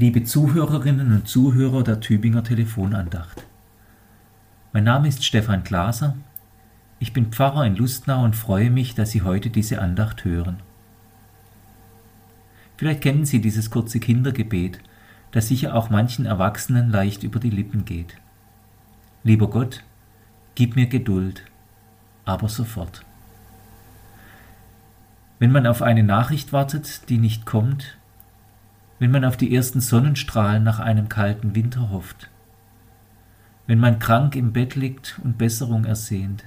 Liebe Zuhörerinnen und Zuhörer der Tübinger Telefonandacht. Mein Name ist Stefan Glaser. Ich bin Pfarrer in Lustnau und freue mich, dass Sie heute diese Andacht hören. Vielleicht kennen Sie dieses kurze Kindergebet, das sicher auch manchen Erwachsenen leicht über die Lippen geht. Lieber Gott, gib mir Geduld, aber sofort. Wenn man auf eine Nachricht wartet, die nicht kommt, wenn man auf die ersten Sonnenstrahlen nach einem kalten Winter hofft, wenn man krank im Bett liegt und Besserung ersehnt,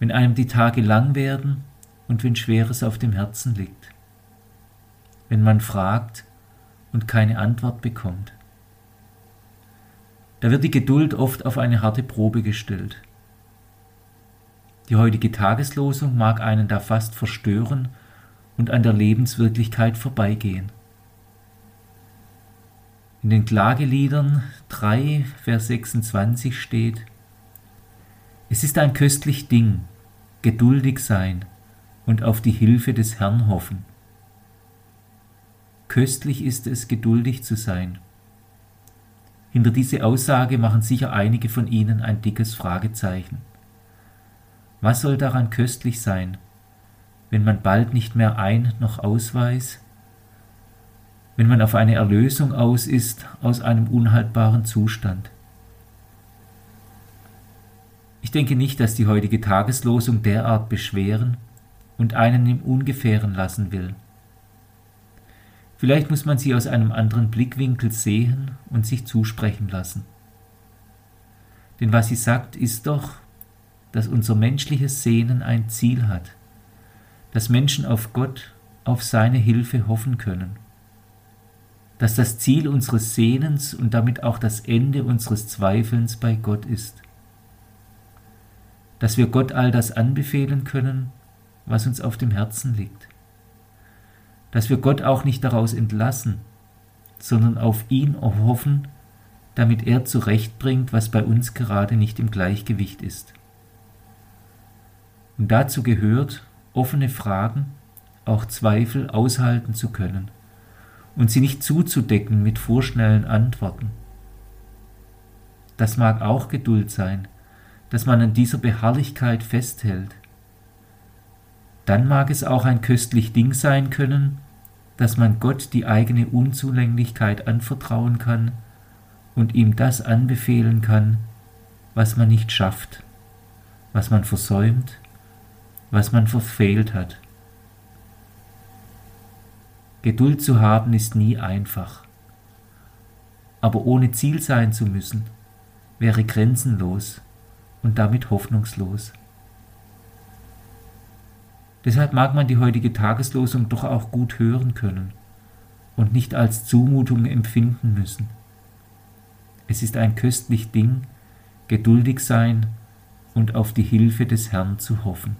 wenn einem die Tage lang werden und wenn Schweres auf dem Herzen liegt, wenn man fragt und keine Antwort bekommt. Da wird die Geduld oft auf eine harte Probe gestellt. Die heutige Tageslosung mag einen da fast verstören und an der Lebenswirklichkeit vorbeigehen. In den Klageliedern 3, Vers 26 steht, Es ist ein köstlich Ding, geduldig sein und auf die Hilfe des Herrn hoffen. Köstlich ist es, geduldig zu sein. Hinter diese Aussage machen sicher einige von Ihnen ein dickes Fragezeichen. Was soll daran köstlich sein, wenn man bald nicht mehr ein noch ausweist, wenn man auf eine Erlösung aus ist aus einem unhaltbaren Zustand. Ich denke nicht, dass die heutige Tageslosung derart beschweren und einen im Ungefähren lassen will. Vielleicht muss man sie aus einem anderen Blickwinkel sehen und sich zusprechen lassen. Denn was sie sagt, ist doch, dass unser menschliches Sehnen ein Ziel hat, dass Menschen auf Gott, auf seine Hilfe hoffen können dass das Ziel unseres Sehnens und damit auch das Ende unseres Zweifelns bei Gott ist. Dass wir Gott all das anbefehlen können, was uns auf dem Herzen liegt. Dass wir Gott auch nicht daraus entlassen, sondern auf ihn hoffen, damit er zurechtbringt, was bei uns gerade nicht im Gleichgewicht ist. Und dazu gehört, offene Fragen, auch Zweifel aushalten zu können und sie nicht zuzudecken mit vorschnellen Antworten. Das mag auch Geduld sein, dass man an dieser Beharrlichkeit festhält. Dann mag es auch ein köstlich Ding sein können, dass man Gott die eigene Unzulänglichkeit anvertrauen kann und ihm das anbefehlen kann, was man nicht schafft, was man versäumt, was man verfehlt hat. Geduld zu haben ist nie einfach. Aber ohne Ziel sein zu müssen, wäre grenzenlos und damit hoffnungslos. Deshalb mag man die heutige Tageslosung doch auch gut hören können und nicht als Zumutung empfinden müssen. Es ist ein köstlich Ding, geduldig sein und auf die Hilfe des Herrn zu hoffen.